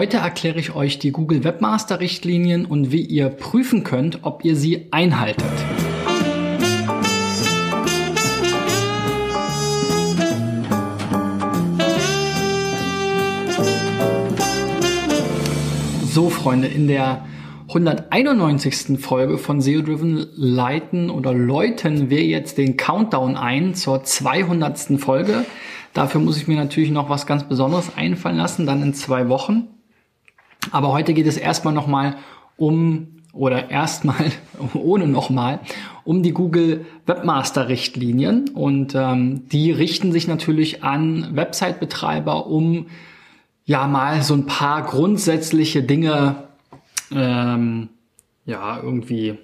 Heute erkläre ich euch die Google Webmaster Richtlinien und wie ihr prüfen könnt, ob ihr sie einhaltet. So Freunde, in der 191. Folge von SEO Driven leiten oder läuten wir jetzt den Countdown ein zur 200. Folge. Dafür muss ich mir natürlich noch was ganz Besonderes einfallen lassen, dann in zwei Wochen. Aber heute geht es erstmal nochmal um oder erstmal ohne nochmal um die Google Webmaster Richtlinien und ähm, die richten sich natürlich an Website-Betreiber, um ja mal so ein paar grundsätzliche Dinge ähm, ja irgendwie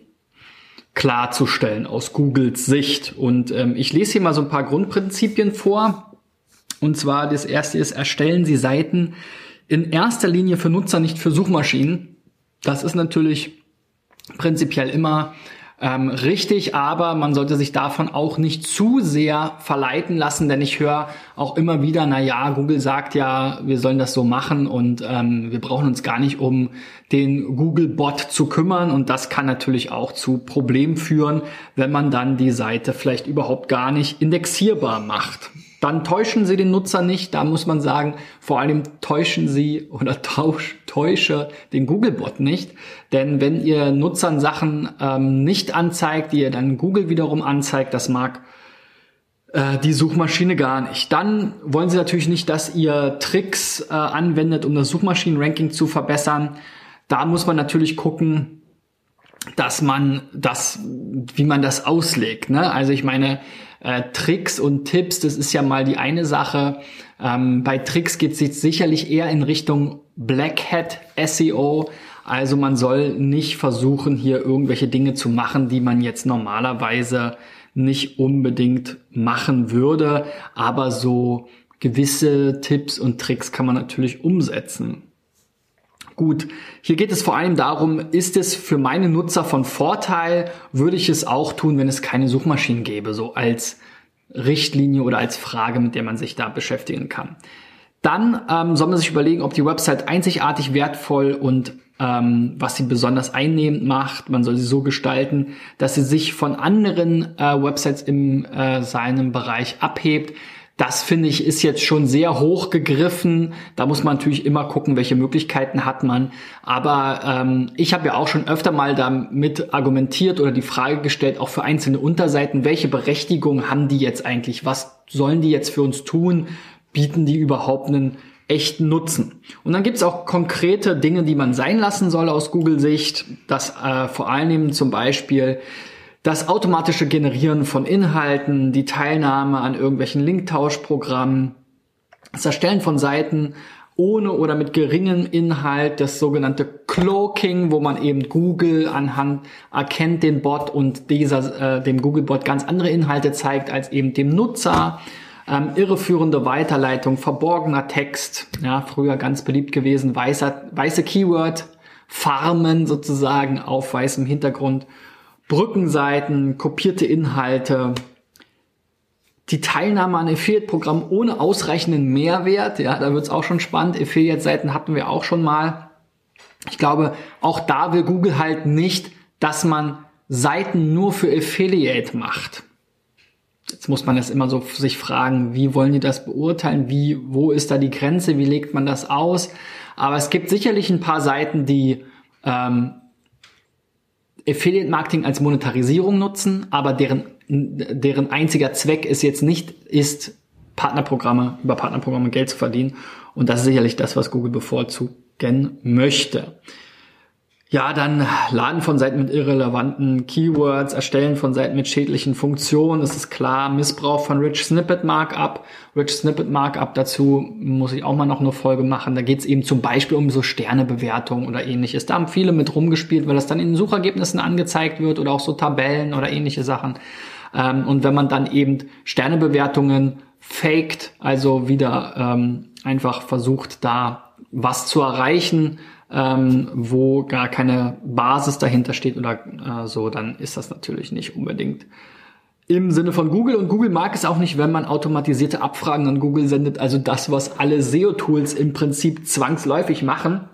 klarzustellen aus Googles Sicht. Und ähm, ich lese hier mal so ein paar Grundprinzipien vor. Und zwar das erste ist, erstellen Sie Seiten, in erster Linie für Nutzer, nicht für Suchmaschinen. Das ist natürlich prinzipiell immer ähm, richtig, aber man sollte sich davon auch nicht zu sehr verleiten lassen, denn ich höre auch immer wieder, na ja, Google sagt ja, wir sollen das so machen und ähm, wir brauchen uns gar nicht um den Google-Bot zu kümmern und das kann natürlich auch zu Problemen führen, wenn man dann die Seite vielleicht überhaupt gar nicht indexierbar macht dann täuschen Sie den Nutzer nicht. Da muss man sagen, vor allem täuschen Sie oder tausch, täusche den Googlebot nicht. Denn wenn ihr Nutzern Sachen ähm, nicht anzeigt, die ihr dann Google wiederum anzeigt, das mag äh, die Suchmaschine gar nicht. Dann wollen Sie natürlich nicht, dass ihr Tricks äh, anwendet, um das Suchmaschinenranking zu verbessern. Da muss man natürlich gucken, dass man das, wie man das auslegt. Ne? Also ich meine, äh, Tricks und Tipps, das ist ja mal die eine Sache. Ähm, bei Tricks geht es sicherlich eher in Richtung Black Hat SEO. Also man soll nicht versuchen, hier irgendwelche Dinge zu machen, die man jetzt normalerweise nicht unbedingt machen würde. Aber so gewisse Tipps und Tricks kann man natürlich umsetzen. Gut, hier geht es vor allem darum, ist es für meine Nutzer von Vorteil, würde ich es auch tun, wenn es keine Suchmaschinen gäbe, so als Richtlinie oder als Frage, mit der man sich da beschäftigen kann. Dann ähm, soll man sich überlegen, ob die Website einzigartig wertvoll und ähm, was sie besonders einnehmend macht. Man soll sie so gestalten, dass sie sich von anderen äh, Websites in äh, seinem Bereich abhebt. Das finde ich ist jetzt schon sehr hoch gegriffen. Da muss man natürlich immer gucken, welche Möglichkeiten hat man. Aber ähm, ich habe ja auch schon öfter mal damit argumentiert oder die Frage gestellt, auch für einzelne Unterseiten, welche Berechtigung haben die jetzt eigentlich? Was sollen die jetzt für uns tun? Bieten die überhaupt einen echten Nutzen? Und dann gibt es auch konkrete Dinge, die man sein lassen soll aus Google-Sicht. Das äh, vor allem zum Beispiel das automatische Generieren von Inhalten, die Teilnahme an irgendwelchen Linktauschprogrammen, das Erstellen von Seiten ohne oder mit geringem Inhalt, das sogenannte Cloaking, wo man eben Google anhand erkennt den Bot und dieser äh, dem Google-Bot ganz andere Inhalte zeigt als eben dem Nutzer. Ähm, irreführende Weiterleitung, verborgener Text, ja, früher ganz beliebt gewesen, weißer, weiße Keyword, Farmen sozusagen auf weißem Hintergrund Brückenseiten, kopierte Inhalte, die Teilnahme an Affiliate-Programmen ohne ausreichenden Mehrwert, ja, da wird's auch schon spannend. Affiliate-Seiten hatten wir auch schon mal. Ich glaube, auch da will Google halt nicht, dass man Seiten nur für Affiliate macht. Jetzt muss man das immer so sich fragen, wie wollen die das beurteilen? Wie, wo ist da die Grenze? Wie legt man das aus? Aber es gibt sicherlich ein paar Seiten, die ähm, Affiliate Marketing als Monetarisierung nutzen, aber deren, deren einziger Zweck ist jetzt nicht, ist Partnerprogramme, über Partnerprogramme Geld zu verdienen. Und das ist sicherlich das, was Google bevorzugen möchte. Ja, dann Laden von Seiten mit irrelevanten Keywords, Erstellen von Seiten mit schädlichen Funktionen, das ist klar, Missbrauch von Rich Snippet Markup. Rich Snippet Markup, dazu muss ich auch mal noch eine Folge machen. Da geht es eben zum Beispiel um so Sternebewertungen oder ähnliches. Da haben viele mit rumgespielt, weil das dann in Suchergebnissen angezeigt wird oder auch so Tabellen oder ähnliche Sachen. Ähm, und wenn man dann eben Sternebewertungen faked, also wieder ähm, einfach versucht, da was zu erreichen, ähm, wo gar keine Basis dahinter steht oder äh, so, dann ist das natürlich nicht unbedingt im Sinne von Google und Google mag es auch nicht, wenn man automatisierte Abfragen an Google sendet, also das, was alle SEO-Tools im Prinzip zwangsläufig machen,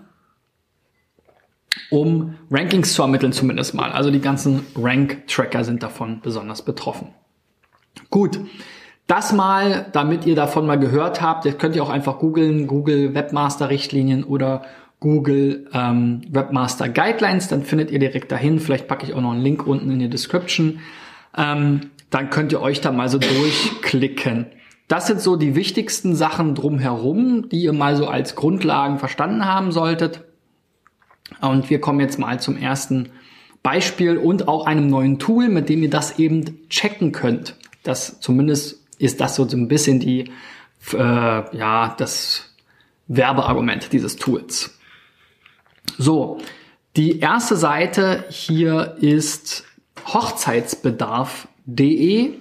um Rankings zu ermitteln zumindest mal. Also die ganzen Rank-Tracker sind davon besonders betroffen. Gut, das mal, damit ihr davon mal gehört habt, das könnt ihr auch einfach googeln, Google Webmaster-Richtlinien oder Google ähm, Webmaster Guidelines, dann findet ihr direkt dahin. Vielleicht packe ich auch noch einen Link unten in die Description. Ähm, dann könnt ihr euch da mal so durchklicken. Das sind so die wichtigsten Sachen drumherum, die ihr mal so als Grundlagen verstanden haben solltet. Und wir kommen jetzt mal zum ersten Beispiel und auch einem neuen Tool, mit dem ihr das eben checken könnt. Das zumindest ist das so ein bisschen die, äh, ja, das Werbeargument dieses Tools. So, die erste Seite hier ist Hochzeitsbedarf de,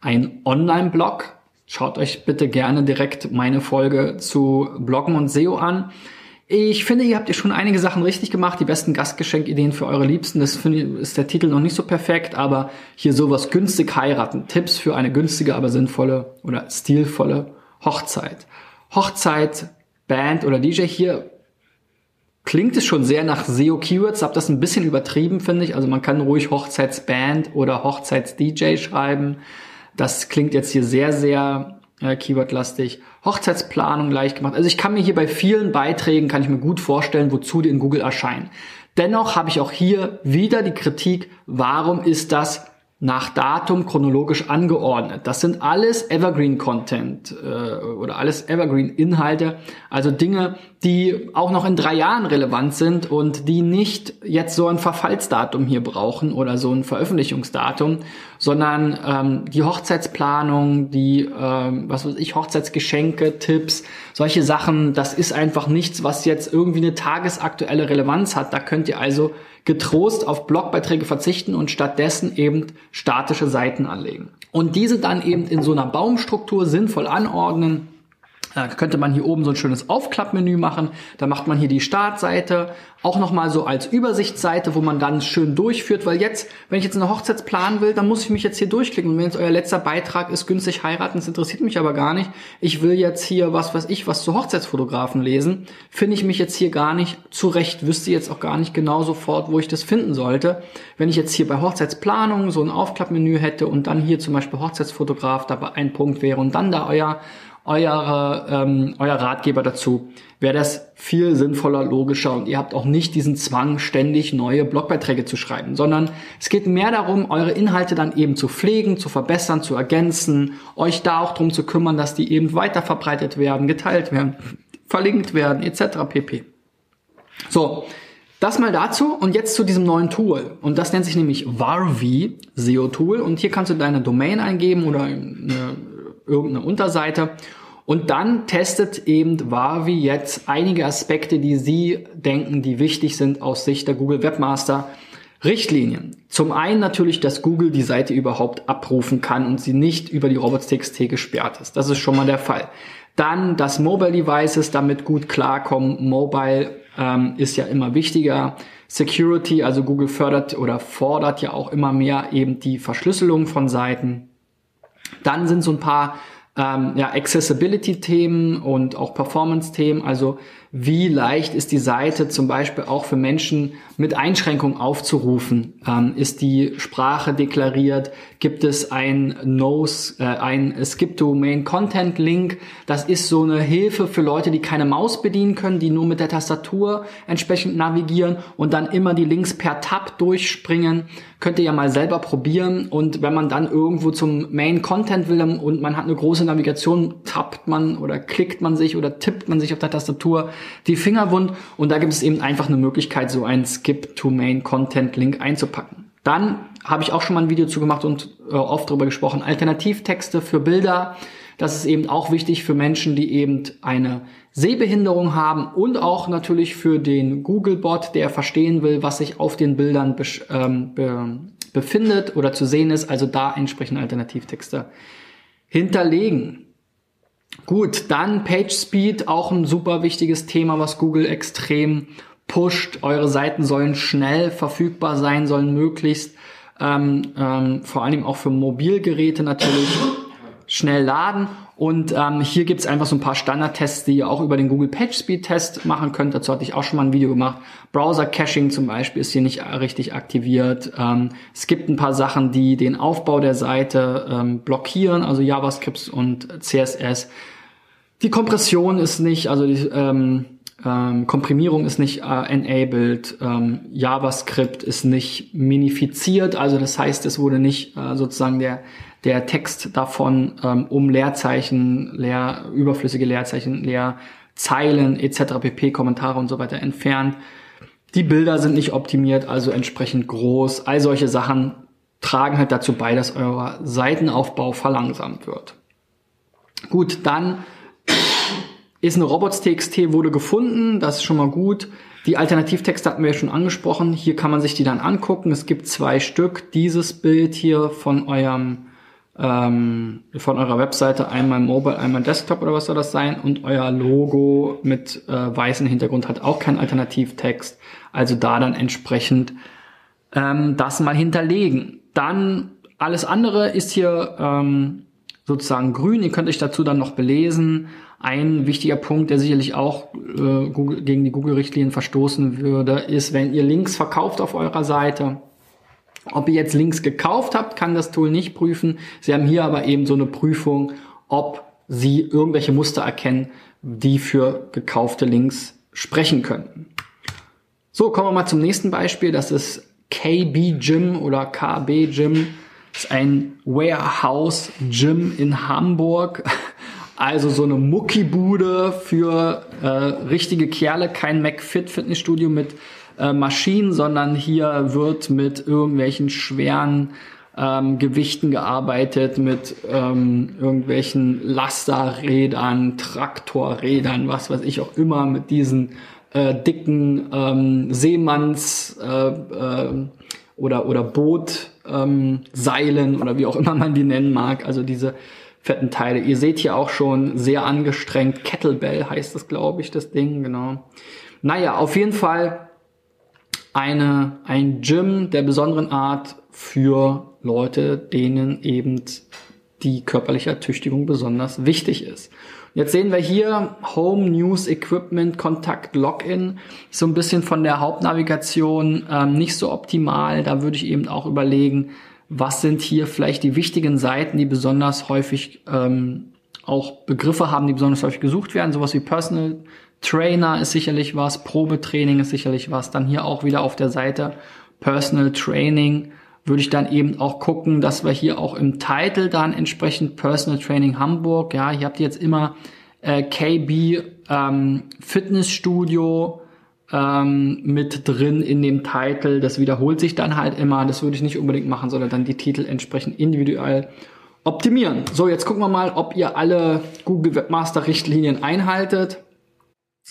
ein Online-Blog. Schaut euch bitte gerne direkt meine Folge zu Bloggen und SEO an. Ich finde, ihr habt ja schon einige Sachen richtig gemacht. Die besten Gastgeschenkideen für eure Liebsten. Das finde ich, ist der Titel noch nicht so perfekt, aber hier sowas günstig heiraten. Tipps für eine günstige, aber sinnvolle oder stilvolle Hochzeit. Hochzeit, Band oder DJ hier klingt es schon sehr nach SEO-Keywords, hab das ein bisschen übertrieben, finde ich. Also man kann ruhig Hochzeitsband oder Hochzeits-DJ schreiben. Das klingt jetzt hier sehr, sehr äh, Keyword-lastig. Hochzeitsplanung leicht gemacht. Also ich kann mir hier bei vielen Beiträgen, kann ich mir gut vorstellen, wozu die in Google erscheinen. Dennoch habe ich auch hier wieder die Kritik, warum ist das nach Datum chronologisch angeordnet. Das sind alles Evergreen Content äh, oder alles Evergreen Inhalte, also Dinge, die auch noch in drei Jahren relevant sind und die nicht jetzt so ein Verfallsdatum hier brauchen oder so ein Veröffentlichungsdatum, sondern ähm, die Hochzeitsplanung, die, ähm, was weiß ich, Hochzeitsgeschenke, Tipps, solche Sachen, das ist einfach nichts, was jetzt irgendwie eine tagesaktuelle Relevanz hat. Da könnt ihr also getrost auf Blogbeiträge verzichten und stattdessen eben statische Seiten anlegen. Und diese dann eben in so einer Baumstruktur sinnvoll anordnen, da könnte man hier oben so ein schönes Aufklappmenü machen. Da macht man hier die Startseite auch nochmal so als Übersichtsseite, wo man dann schön durchführt. Weil jetzt, wenn ich jetzt eine Hochzeit planen will, dann muss ich mich jetzt hier durchklicken. Und wenn jetzt euer letzter Beitrag ist, günstig heiraten, das interessiert mich aber gar nicht. Ich will jetzt hier was, was ich, was zu Hochzeitsfotografen lesen, finde ich mich jetzt hier gar nicht zurecht. Wüsste jetzt auch gar nicht genau sofort, wo ich das finden sollte. Wenn ich jetzt hier bei Hochzeitsplanung so ein Aufklappmenü hätte und dann hier zum Beispiel Hochzeitsfotograf dabei ein Punkt wäre und dann da euer eure, ähm, euer Ratgeber dazu, wäre das viel sinnvoller, logischer und ihr habt auch nicht diesen Zwang, ständig neue Blogbeiträge zu schreiben, sondern es geht mehr darum, eure Inhalte dann eben zu pflegen, zu verbessern, zu ergänzen, euch da auch drum zu kümmern, dass die eben weiter verbreitet werden, geteilt werden, verlinkt werden, etc. pp. So, das mal dazu und jetzt zu diesem neuen Tool. Und das nennt sich nämlich Varvi SEO Tool. Und hier kannst du deine Domain eingeben oder eine irgendeine Unterseite. Und dann testet eben Wavi jetzt einige Aspekte, die Sie denken, die wichtig sind aus Sicht der Google Webmaster Richtlinien. Zum einen natürlich, dass Google die Seite überhaupt abrufen kann und sie nicht über die Robots.txt gesperrt ist. Das ist schon mal der Fall. Dann, dass Mobile Devices damit gut klarkommen. Mobile ähm, ist ja immer wichtiger. Security, also Google fördert oder fordert ja auch immer mehr eben die Verschlüsselung von Seiten. Dann sind so ein paar ähm, ja, Accessibility-Themen und auch Performance-Themen. Also wie leicht ist die Seite zum Beispiel auch für Menschen mit Einschränkungen aufzurufen? Ähm, ist die Sprache deklariert? Gibt es ein Nose, äh, ein Skip Domain Content Link? Das ist so eine Hilfe für Leute, die keine Maus bedienen können, die nur mit der Tastatur entsprechend navigieren und dann immer die Links per Tab durchspringen. Könnt ihr ja mal selber probieren und wenn man dann irgendwo zum Main Content will und man hat eine große Navigation, tappt man oder klickt man sich oder tippt man sich auf der Tastatur die Finger wund und da gibt es eben einfach eine Möglichkeit, so einen Skip to Main Content Link einzupacken. Dann habe ich auch schon mal ein Video zu gemacht und äh, oft darüber gesprochen, Alternativtexte für Bilder. Das ist eben auch wichtig für Menschen, die eben eine Sehbehinderung haben und auch natürlich für den Googlebot, der verstehen will, was sich auf den Bildern ähm, be befindet oder zu sehen ist. Also da entsprechende Alternativtexte hinterlegen. Gut, dann Page Speed, auch ein super wichtiges Thema, was Google extrem pusht. Eure Seiten sollen schnell verfügbar sein, sollen möglichst ähm, ähm, vor allem auch für Mobilgeräte natürlich schnell laden. Und ähm, hier gibt's einfach so ein paar Standardtests, die ihr auch über den Google PageSpeed Test machen könnt. Dazu hatte ich auch schon mal ein Video gemacht. Browser Caching zum Beispiel ist hier nicht richtig aktiviert. Ähm, es gibt ein paar Sachen, die den Aufbau der Seite ähm, blockieren, also JavaScript und CSS. Die Kompression ist nicht, also die ähm, ähm, Komprimierung ist nicht äh, enabled, ähm, JavaScript ist nicht minifiziert, also das heißt, es wurde nicht äh, sozusagen der der Text davon ähm, um Leerzeichen, leer, überflüssige Leerzeichen, Leerzeilen etc. pp. Kommentare und so weiter entfernt. Die Bilder sind nicht optimiert, also entsprechend groß. All solche Sachen tragen halt dazu bei, dass euer Seitenaufbau verlangsamt wird. Gut, dann ist eine Robots.txt wurde gefunden, das ist schon mal gut. Die Alternativtexte hatten wir ja schon angesprochen. Hier kann man sich die dann angucken. Es gibt zwei Stück. Dieses Bild hier von eurem ähm, von eurer Webseite einmal Mobile, einmal Desktop oder was soll das sein und euer Logo mit äh, weißem Hintergrund hat auch keinen Alternativtext. Also da dann entsprechend ähm, das mal hinterlegen. Dann alles andere ist hier ähm, sozusagen grün. Ihr könnt euch dazu dann noch belesen. Ein wichtiger Punkt, der sicherlich auch äh, Google, gegen die Google-Richtlinien verstoßen würde, ist, wenn ihr Links verkauft auf eurer Seite ob ihr jetzt Links gekauft habt, kann das Tool nicht prüfen. Sie haben hier aber eben so eine Prüfung, ob Sie irgendwelche Muster erkennen, die für gekaufte Links sprechen könnten. So, kommen wir mal zum nächsten Beispiel. Das ist KB Gym oder KB Gym. Das ist ein Warehouse Gym in Hamburg. Also so eine Muckibude für äh, richtige Kerle, kein McFit Fitnessstudio mit äh, Maschinen, sondern hier wird mit irgendwelchen schweren ähm, Gewichten gearbeitet, mit ähm, irgendwelchen Lasterrädern, Traktorrädern, was weiß ich auch immer, mit diesen äh, dicken ähm, Seemanns äh, äh, oder, oder Bootseilen ähm, oder wie auch immer man die nennen mag. Also diese fetten Teile. Ihr seht hier auch schon sehr angestrengt. Kettlebell heißt das, glaube ich, das Ding, genau. Naja, auf jeden Fall eine, ein Gym der besonderen Art für Leute, denen eben die körperliche Ertüchtigung besonders wichtig ist. Jetzt sehen wir hier Home News Equipment Kontakt Login. So ein bisschen von der Hauptnavigation ähm, nicht so optimal. Da würde ich eben auch überlegen, was sind hier vielleicht die wichtigen Seiten, die besonders häufig ähm, auch Begriffe haben, die besonders häufig gesucht werden. Sowas wie Personal Trainer ist sicherlich was, Probetraining ist sicherlich was. Dann hier auch wieder auf der Seite Personal Training würde ich dann eben auch gucken, dass wir hier auch im Titel dann entsprechend Personal Training Hamburg, ja, hier habt ihr jetzt immer äh, KB ähm, Fitnessstudio ähm, mit drin in dem Titel. Das wiederholt sich dann halt immer. Das würde ich nicht unbedingt machen, sondern dann die Titel entsprechend individuell optimieren. So, jetzt gucken wir mal, ob ihr alle Google Webmaster Richtlinien einhaltet.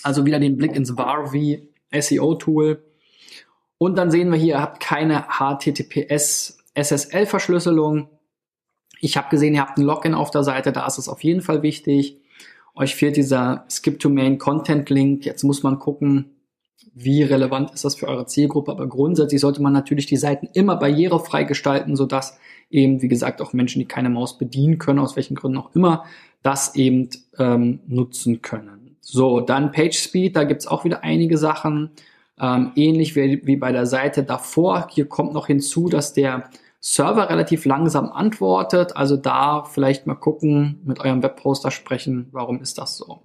Also wieder den Blick ins Varvi SEO Tool. Und dann sehen wir hier, ihr habt keine HTTPS SSL Verschlüsselung. Ich habe gesehen, ihr habt ein Login auf der Seite, da ist es auf jeden Fall wichtig. Euch fehlt dieser Skip to Main Content Link. Jetzt muss man gucken, wie relevant ist das für eure Zielgruppe. Aber grundsätzlich sollte man natürlich die Seiten immer barrierefrei gestalten, sodass eben, wie gesagt, auch Menschen, die keine Maus bedienen können, aus welchen Gründen auch immer, das eben ähm, nutzen können. So, dann PageSpeed, da gibt's auch wieder einige Sachen. Ähm, ähnlich wie, wie bei der Seite davor. Hier kommt noch hinzu, dass der Server relativ langsam antwortet. Also da vielleicht mal gucken, mit eurem Webposter sprechen, warum ist das so.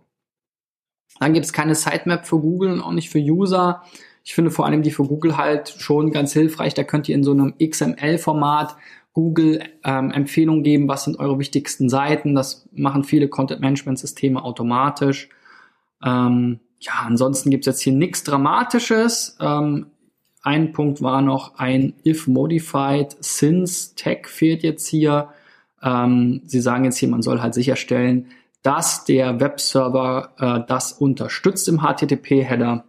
Dann gibt's keine Sitemap für Google und auch nicht für User. Ich finde vor allem die für Google halt schon ganz hilfreich. Da könnt ihr in so einem XML-Format Google ähm, Empfehlungen geben, was sind eure wichtigsten Seiten. Das machen viele Content-Management-Systeme automatisch. Ähm, ja, ansonsten gibt's jetzt hier nichts Dramatisches. Ähm, ein Punkt war noch ein if modified since Tag fehlt jetzt hier. Ähm, Sie sagen jetzt hier, man soll halt sicherstellen, dass der Webserver äh, das unterstützt im HTTP-Header.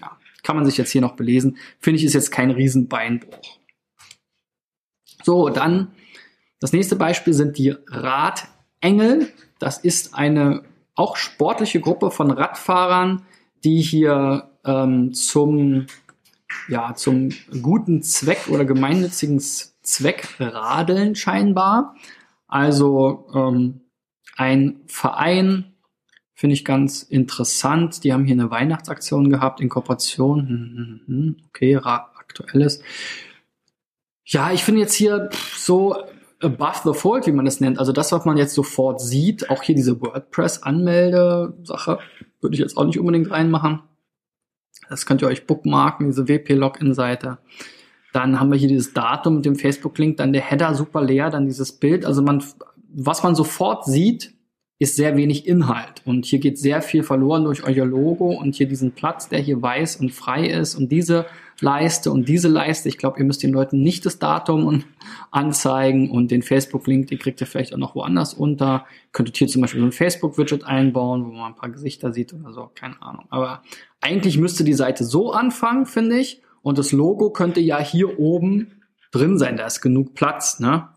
Ja, kann man sich jetzt hier noch belesen. Finde ich, ist jetzt kein Riesenbeinbruch. So, dann das nächste Beispiel sind die Radengel. Das ist eine auch sportliche Gruppe von Radfahrern, die hier ähm, zum, ja, zum guten Zweck oder gemeinnützigen Zweck radeln scheinbar. Also ähm, ein Verein, finde ich ganz interessant. Die haben hier eine Weihnachtsaktion gehabt in Kooperation. Hm, hm, hm, okay, aktuelles. Ja, ich finde jetzt hier so above the fold, wie man das nennt. Also das, was man jetzt sofort sieht, auch hier diese WordPress-Anmelde-Sache, würde ich jetzt auch nicht unbedingt reinmachen. Das könnt ihr euch bookmarken, diese WP-Login-Seite. Dann haben wir hier dieses Datum mit dem Facebook-Link, dann der Header super leer, dann dieses Bild. Also man, was man sofort sieht, ist sehr wenig Inhalt. Und hier geht sehr viel verloren durch euer Logo und hier diesen Platz, der hier weiß und frei ist und diese Leiste und diese Leiste. Ich glaube, ihr müsst den Leuten nicht das Datum anzeigen und den Facebook-Link, den kriegt ihr vielleicht auch noch woanders unter. Könntet hier zum Beispiel so ein Facebook-Widget einbauen, wo man ein paar Gesichter sieht oder so, keine Ahnung. Aber eigentlich müsste die Seite so anfangen, finde ich. Und das Logo könnte ja hier oben drin sein. Da ist genug Platz, ne?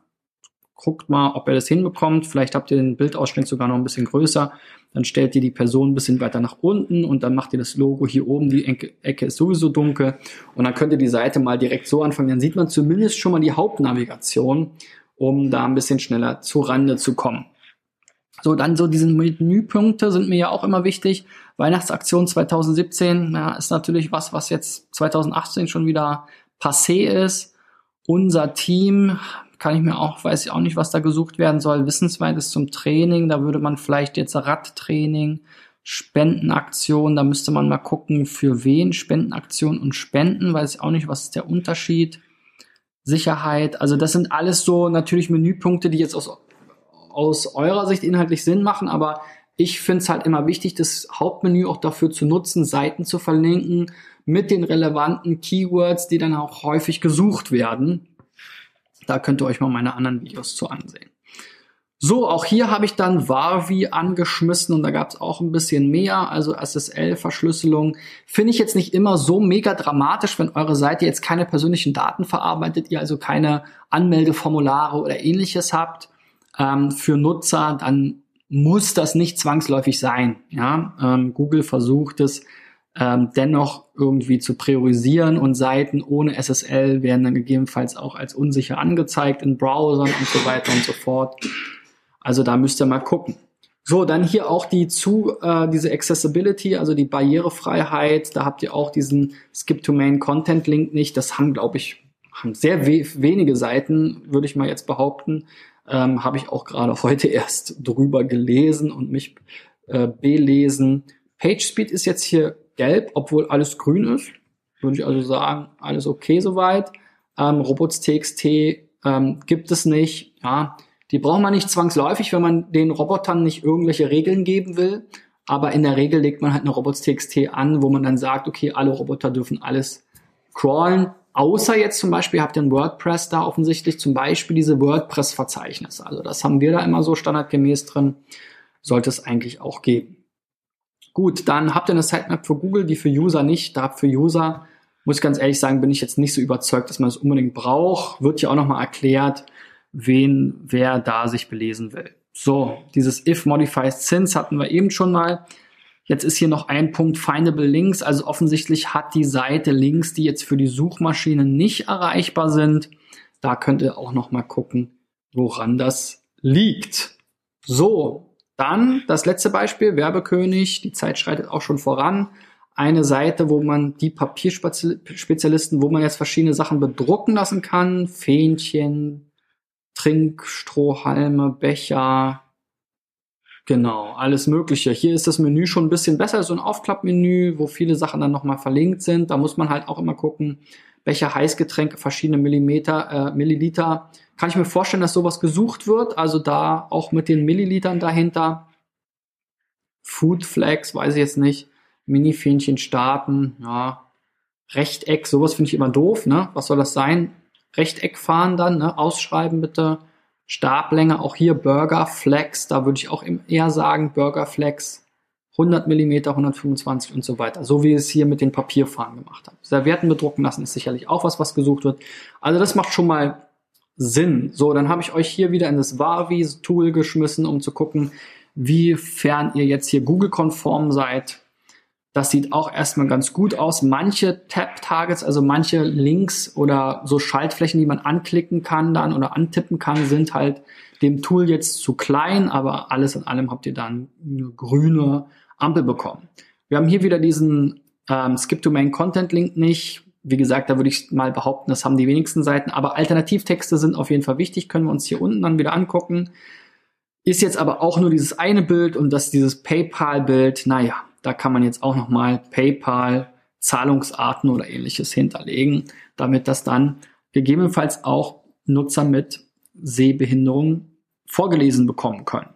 Guckt mal, ob ihr das hinbekommt. Vielleicht habt ihr den Bildausschnitt sogar noch ein bisschen größer. Dann stellt ihr die Person ein bisschen weiter nach unten und dann macht ihr das Logo hier oben. Die Ecke, ist sowieso dunkel. Und dann könnt ihr die Seite mal direkt so anfangen. Dann sieht man zumindest schon mal die Hauptnavigation, um da ein bisschen schneller zu Rande zu kommen. So, dann so diese Menüpunkte sind mir ja auch immer wichtig. Weihnachtsaktion 2017, ja, ist natürlich was, was jetzt 2018 schon wieder passé ist. Unser Team, kann ich mir auch, weiß ich auch nicht, was da gesucht werden soll. Wissenswert ist zum Training, da würde man vielleicht jetzt Radtraining, Spendenaktion, da müsste man mal gucken, für wen Spendenaktion und Spenden, weiß ich auch nicht, was ist der Unterschied. Sicherheit, also das sind alles so natürlich Menüpunkte, die jetzt aus aus eurer Sicht inhaltlich Sinn machen, aber ich finde es halt immer wichtig, das Hauptmenü auch dafür zu nutzen, Seiten zu verlinken mit den relevanten Keywords, die dann auch häufig gesucht werden. Da könnt ihr euch mal meine anderen Videos zu ansehen. So, auch hier habe ich dann Varvi angeschmissen und da gab es auch ein bisschen mehr, also SSL-Verschlüsselung. Finde ich jetzt nicht immer so mega dramatisch, wenn eure Seite jetzt keine persönlichen Daten verarbeitet, ihr also keine Anmeldeformulare oder ähnliches habt ähm, für Nutzer, dann muss das nicht zwangsläufig sein. Ja? Ähm, Google versucht es ähm, dennoch irgendwie zu priorisieren und Seiten ohne SSL werden dann gegebenenfalls auch als unsicher angezeigt in Browsern und so weiter und so fort. Also da müsst ihr mal gucken. So, dann hier auch die zu, äh, diese Accessibility, also die Barrierefreiheit. Da habt ihr auch diesen Skip to Main Content Link nicht. Das haben, glaube ich, haben sehr we wenige Seiten, würde ich mal jetzt behaupten ähm, habe ich auch gerade heute erst drüber gelesen und mich äh, belesen. PageSpeed ist jetzt hier gelb, obwohl alles grün ist. Würde ich also sagen, alles okay soweit. Ähm, Robots.txt ähm, gibt es nicht. Ja, die braucht man nicht zwangsläufig, wenn man den Robotern nicht irgendwelche Regeln geben will. Aber in der Regel legt man halt eine Robots.txt an, wo man dann sagt, okay, alle Roboter dürfen alles crawlen. Außer jetzt zum Beispiel habt ihr ein WordPress da offensichtlich zum Beispiel diese WordPress-Verzeichnisse. Also das haben wir da immer so standardgemäß drin. Sollte es eigentlich auch geben. Gut, dann habt ihr eine Sitemap für Google, die für User nicht. Da für User, muss ich ganz ehrlich sagen, bin ich jetzt nicht so überzeugt, dass man das unbedingt braucht. Wird ja auch nochmal erklärt, wen, wer da sich belesen will. So, dieses if modifies since hatten wir eben schon mal. Jetzt ist hier noch ein Punkt Findable Links. Also offensichtlich hat die Seite Links, die jetzt für die Suchmaschine nicht erreichbar sind. Da könnt ihr auch noch mal gucken, woran das liegt. So, dann das letzte Beispiel, Werbekönig. Die Zeit schreitet auch schon voran. Eine Seite, wo man die Papierspezialisten, wo man jetzt verschiedene Sachen bedrucken lassen kann. Fähnchen, Trinkstrohhalme, Becher, Genau, alles Mögliche. Hier ist das Menü schon ein bisschen besser, so ein Aufklappmenü, wo viele Sachen dann nochmal verlinkt sind. Da muss man halt auch immer gucken, welche Heißgetränke, verschiedene Millimeter, äh, Milliliter. Kann ich mir vorstellen, dass sowas gesucht wird, also da auch mit den Millilitern dahinter. Food Flags, weiß ich jetzt nicht. Mini-Fähnchen starten, ja. Rechteck, sowas finde ich immer doof, ne? Was soll das sein? Rechteck fahren dann, ne? Ausschreiben bitte. Stablänge, auch hier Burger Flex, da würde ich auch eher sagen Burger Flex 100 mm, 125 und so weiter. So wie es hier mit den Papierfahnen gemacht habe. Servietten bedrucken lassen ist sicherlich auch was, was gesucht wird. Also das macht schon mal Sinn. So, dann habe ich euch hier wieder in das Wavi-Tool geschmissen, um zu gucken, wiefern ihr jetzt hier Google-konform seid. Das sieht auch erstmal ganz gut aus. Manche Tab-Targets, also manche Links oder so Schaltflächen, die man anklicken kann dann oder antippen kann, sind halt dem Tool jetzt zu klein, aber alles in allem habt ihr dann eine grüne Ampel bekommen. Wir haben hier wieder diesen ähm, Skip to Main Content Link nicht. Wie gesagt, da würde ich mal behaupten, das haben die wenigsten Seiten, aber Alternativtexte sind auf jeden Fall wichtig, können wir uns hier unten dann wieder angucken. Ist jetzt aber auch nur dieses eine Bild und das dieses PayPal-Bild, naja, da kann man jetzt auch nochmal PayPal, Zahlungsarten oder ähnliches hinterlegen, damit das dann gegebenenfalls auch Nutzer mit Sehbehinderung vorgelesen bekommen können.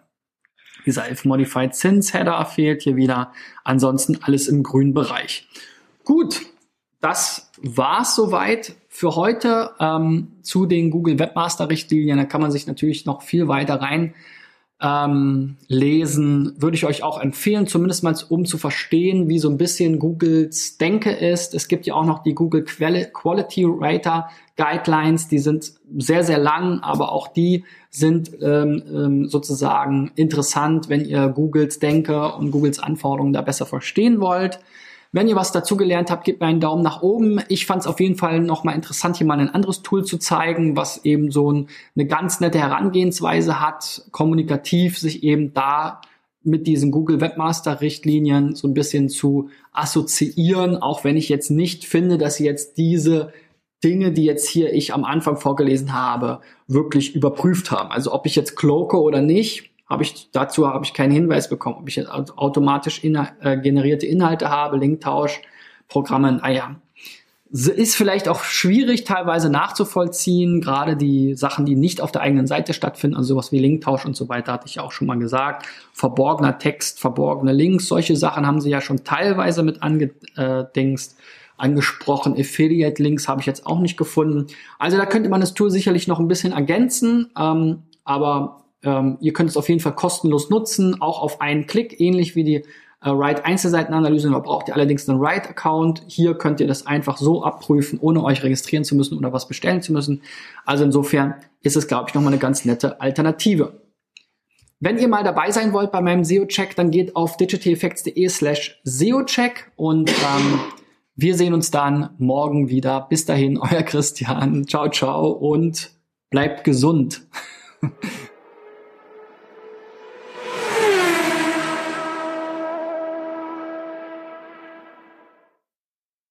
Dieser If-Modified Sins Header fehlt hier wieder. Ansonsten alles im grünen Bereich. Gut, das war's soweit für heute ähm, zu den Google Webmaster Richtlinien. Da kann man sich natürlich noch viel weiter rein ähm, lesen, würde ich euch auch empfehlen, zumindest mal um zu verstehen, wie so ein bisschen Googles Denke ist. Es gibt ja auch noch die Google Quality Rater Guidelines, die sind sehr, sehr lang, aber auch die sind ähm, ähm, sozusagen interessant, wenn ihr Googles Denke und Googles Anforderungen da besser verstehen wollt. Wenn ihr was dazugelernt habt, gebt mir einen Daumen nach oben. Ich fand es auf jeden Fall nochmal interessant, hier mal ein anderes Tool zu zeigen, was eben so ein, eine ganz nette Herangehensweise hat, kommunikativ sich eben da mit diesen Google Webmaster Richtlinien so ein bisschen zu assoziieren, auch wenn ich jetzt nicht finde, dass sie jetzt diese Dinge, die jetzt hier ich am Anfang vorgelesen habe, wirklich überprüft haben. Also ob ich jetzt cloake oder nicht, habe ich dazu habe ich keinen Hinweis bekommen, ob ich jetzt automatisch inha äh, generierte Inhalte habe, Linktausch, Programme, naja. Ist vielleicht auch schwierig teilweise nachzuvollziehen, gerade die Sachen, die nicht auf der eigenen Seite stattfinden, also sowas wie Linktausch und so weiter, hatte ich ja auch schon mal gesagt. Verborgener Text, verborgene Links, solche Sachen haben sie ja schon teilweise mit angedingst, angesprochen. Affiliate-Links habe ich jetzt auch nicht gefunden. Also da könnte man das Tool sicherlich noch ein bisschen ergänzen, ähm, aber ähm, ihr könnt es auf jeden Fall kostenlos nutzen, auch auf einen Klick, ähnlich wie die äh, Write Einzelseitenanalyse. Da braucht ihr allerdings einen Write Account. Hier könnt ihr das einfach so abprüfen, ohne euch registrieren zu müssen oder was bestellen zu müssen. Also insofern ist es, glaube ich, nochmal eine ganz nette Alternative. Wenn ihr mal dabei sein wollt bei meinem SEO-Check, dann geht auf digitaleffects.de slash SEO-Check und ähm, wir sehen uns dann morgen wieder. Bis dahin, euer Christian. Ciao, ciao und bleibt gesund.